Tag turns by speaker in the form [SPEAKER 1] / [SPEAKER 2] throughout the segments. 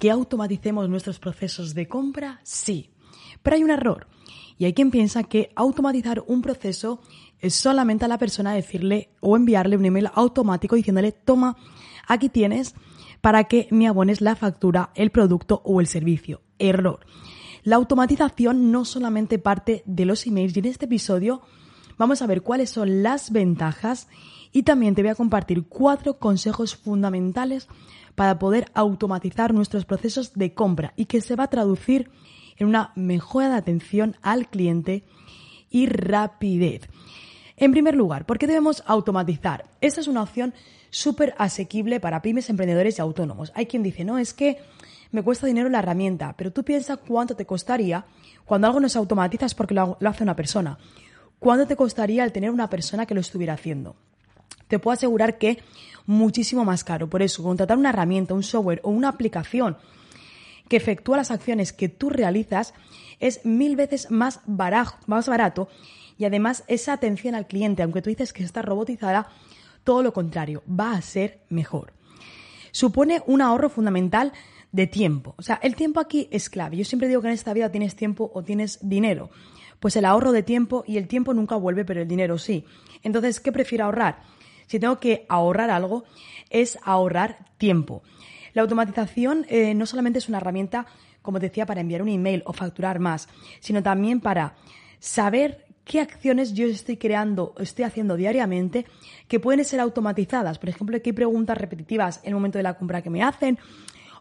[SPEAKER 1] ¿Que automaticemos nuestros procesos de compra? Sí. Pero hay un error. Y hay quien piensa que automatizar un proceso es solamente a la persona decirle o enviarle un email automático diciéndole, toma, aquí tienes para que me abones la factura, el producto o el servicio. Error. La automatización no solamente parte de los emails y en este episodio vamos a ver cuáles son las ventajas y también te voy a compartir cuatro consejos fundamentales para poder automatizar nuestros procesos de compra y que se va a traducir en una mejora de atención al cliente y rapidez. En primer lugar, ¿por qué debemos automatizar? Esta es una opción súper asequible para pymes, emprendedores y autónomos. Hay quien dice, no, es que me cuesta dinero la herramienta, pero tú piensas cuánto te costaría cuando algo no se automatiza es porque lo, hace una persona. ¿Cuánto te costaría el tener una persona que lo estuviera haciendo? Te puedo asegurar que muchísimo más caro. Por eso, contratar una herramienta, un software o una aplicación que efectúa las acciones que tú realizas es mil veces más barato, más barato y además esa atención al cliente, aunque tú dices que está robotizada, todo lo contrario, va a ser mejor. Supone un ahorro fundamental de tiempo. O sea, el tiempo aquí es clave. Yo siempre digo que en esta vida tienes tiempo o tienes dinero. Pues el ahorro de tiempo y el tiempo nunca vuelve, pero el dinero sí. Entonces, ¿qué prefiero ahorrar? Si tengo que ahorrar algo, es ahorrar tiempo. La automatización eh, no solamente es una herramienta, como decía, para enviar un email o facturar más, sino también para saber qué acciones yo estoy creando, estoy haciendo diariamente que pueden ser automatizadas. Por ejemplo, qué preguntas repetitivas en el momento de la compra que me hacen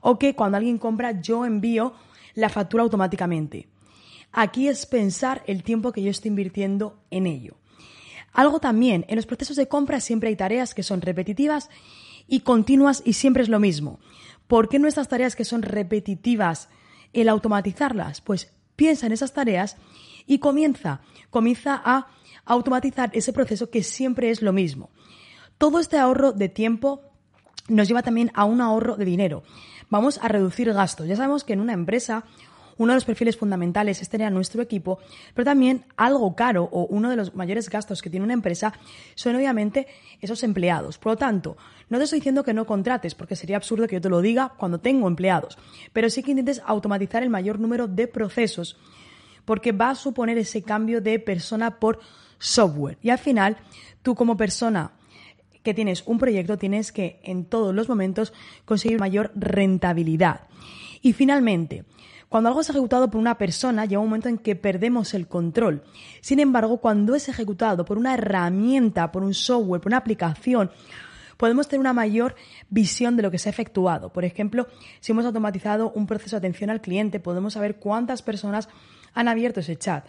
[SPEAKER 1] o que cuando alguien compra yo envío la factura automáticamente. Aquí es pensar el tiempo que yo estoy invirtiendo en ello. Algo también, en los procesos de compra siempre hay tareas que son repetitivas y continuas y siempre es lo mismo. ¿Por qué no tareas que son repetitivas, el automatizarlas? Pues piensa en esas tareas y comienza, comienza a automatizar ese proceso que siempre es lo mismo. Todo este ahorro de tiempo nos lleva también a un ahorro de dinero. Vamos a reducir gastos. Ya sabemos que en una empresa uno de los perfiles fundamentales es tener a nuestro equipo, pero también algo caro o uno de los mayores gastos que tiene una empresa son obviamente esos empleados. Por lo tanto, no te estoy diciendo que no contrates, porque sería absurdo que yo te lo diga cuando tengo empleados, pero sí que intentes automatizar el mayor número de procesos, porque va a suponer ese cambio de persona por software. Y al final, tú como persona que tienes un proyecto tienes que en todos los momentos conseguir mayor rentabilidad. Y finalmente, cuando algo es ejecutado por una persona, llega un momento en que perdemos el control. Sin embargo, cuando es ejecutado por una herramienta, por un software, por una aplicación, podemos tener una mayor visión de lo que se ha efectuado. Por ejemplo, si hemos automatizado un proceso de atención al cliente, podemos saber cuántas personas han abierto ese chat,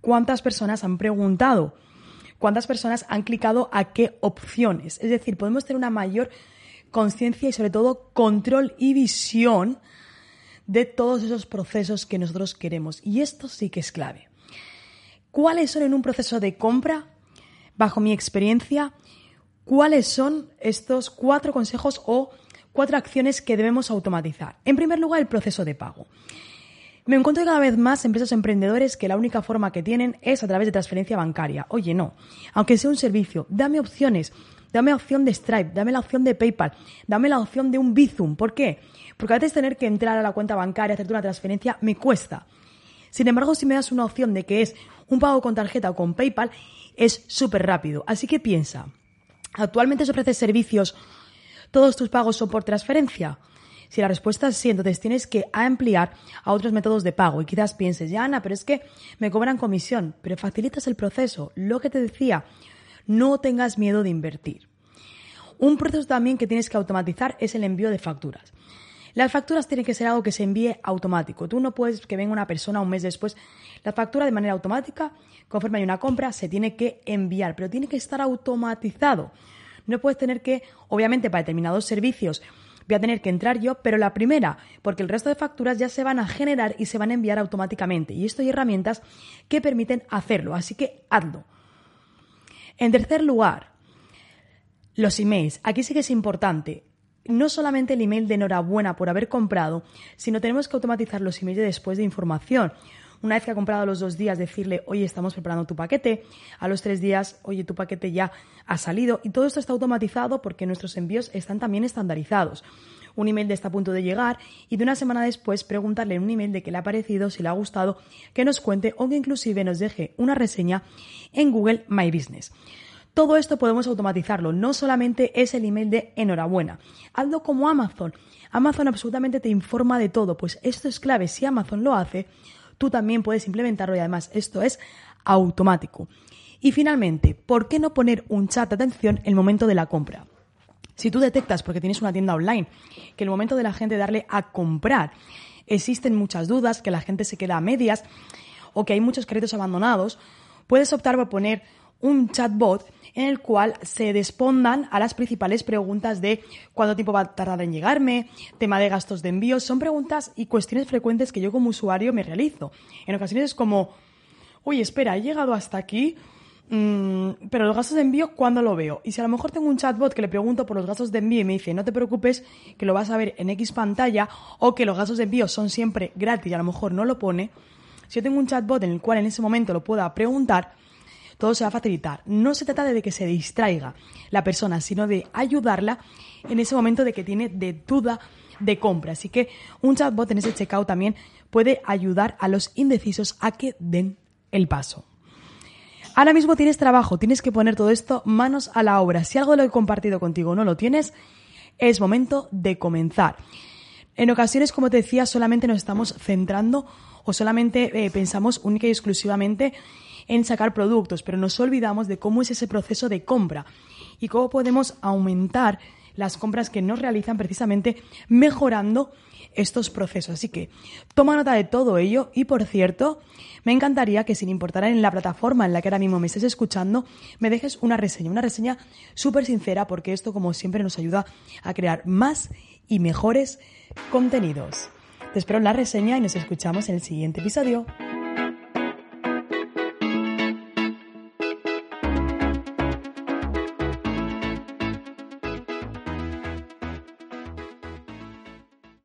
[SPEAKER 1] cuántas personas han preguntado, cuántas personas han clicado a qué opciones. Es decir, podemos tener una mayor conciencia y sobre todo control y visión de todos esos procesos que nosotros queremos. Y esto sí que es clave. ¿Cuáles son en un proceso de compra? Bajo mi experiencia, ¿cuáles son estos cuatro consejos o cuatro acciones que debemos automatizar? En primer lugar, el proceso de pago. Me encuentro cada vez más empresas emprendedores que la única forma que tienen es a través de transferencia bancaria. Oye, no. Aunque sea un servicio, dame opciones. Dame la opción de Stripe, dame la opción de PayPal, dame la opción de un Bizum. ¿Por qué? Porque a veces tener que entrar a la cuenta bancaria, hacerte una transferencia, me cuesta. Sin embargo, si me das una opción de que es un pago con tarjeta o con PayPal, es súper rápido. Así que piensa, ¿actualmente se ofrece servicios, todos tus pagos son por transferencia? Si la respuesta es sí, entonces tienes que ampliar a otros métodos de pago y quizás pienses, ya Ana, pero es que me cobran comisión, pero facilitas el proceso. Lo que te decía, no tengas miedo de invertir. Un proceso también que tienes que automatizar es el envío de facturas. Las facturas tienen que ser algo que se envíe automático. Tú no puedes que venga una persona un mes después. La factura de manera automática, conforme hay una compra, se tiene que enviar, pero tiene que estar automatizado. No puedes tener que, obviamente, para determinados servicios, voy a tener que entrar yo, pero la primera, porque el resto de facturas ya se van a generar y se van a enviar automáticamente. Y esto hay herramientas que permiten hacerlo, así que hazlo. En tercer lugar, los emails. Aquí sí que es importante. No solamente el email de enhorabuena por haber comprado, sino tenemos que automatizar los emails de después de información. Una vez que ha comprado los dos días, decirle, oye, estamos preparando tu paquete. A los tres días, oye, tu paquete ya ha salido. Y todo esto está automatizado porque nuestros envíos están también estandarizados. Un email de está a punto de llegar y de una semana después preguntarle en un email de qué le ha parecido, si le ha gustado, que nos cuente o que inclusive nos deje una reseña en Google My Business. Todo esto podemos automatizarlo, no solamente es el email de enhorabuena. Hazlo como Amazon. Amazon absolutamente te informa de todo, pues esto es clave. Si Amazon lo hace, tú también puedes implementarlo y además esto es automático. Y finalmente, ¿por qué no poner un chat de atención en el momento de la compra? Si tú detectas, porque tienes una tienda online, que el momento de la gente darle a comprar existen muchas dudas, que la gente se queda a medias o que hay muchos créditos abandonados, puedes optar por poner un chatbot en el cual se despondan a las principales preguntas de cuánto tiempo va a tardar en llegarme, tema de gastos de envío. Son preguntas y cuestiones frecuentes que yo como usuario me realizo. En ocasiones es como, oye, espera, he llegado hasta aquí, mm, pero los gastos de envío, ¿cuándo lo veo? Y si a lo mejor tengo un chatbot que le pregunto por los gastos de envío y me dice, no te preocupes, que lo vas a ver en X pantalla, o que los gastos de envío son siempre gratis y a lo mejor no lo pone, si yo tengo un chatbot en el cual en ese momento lo pueda preguntar, todo se va a facilitar. No se trata de que se distraiga la persona, sino de ayudarla en ese momento de que tiene de duda de compra. Así que un chatbot en ese checkout también puede ayudar a los indecisos a que den el paso. Ahora mismo tienes trabajo, tienes que poner todo esto manos a la obra. Si algo de lo he compartido contigo no lo tienes, es momento de comenzar. En ocasiones, como te decía, solamente nos estamos centrando o solamente eh, pensamos única y exclusivamente en sacar productos, pero nos olvidamos de cómo es ese proceso de compra y cómo podemos aumentar las compras que nos realizan precisamente mejorando estos procesos. Así que toma nota de todo ello y por cierto, me encantaría que sin importar en la plataforma en la que ahora mismo me estés escuchando, me dejes una reseña, una reseña súper sincera porque esto como siempre nos ayuda a crear más y mejores contenidos. Te espero en la reseña y nos escuchamos en el siguiente episodio.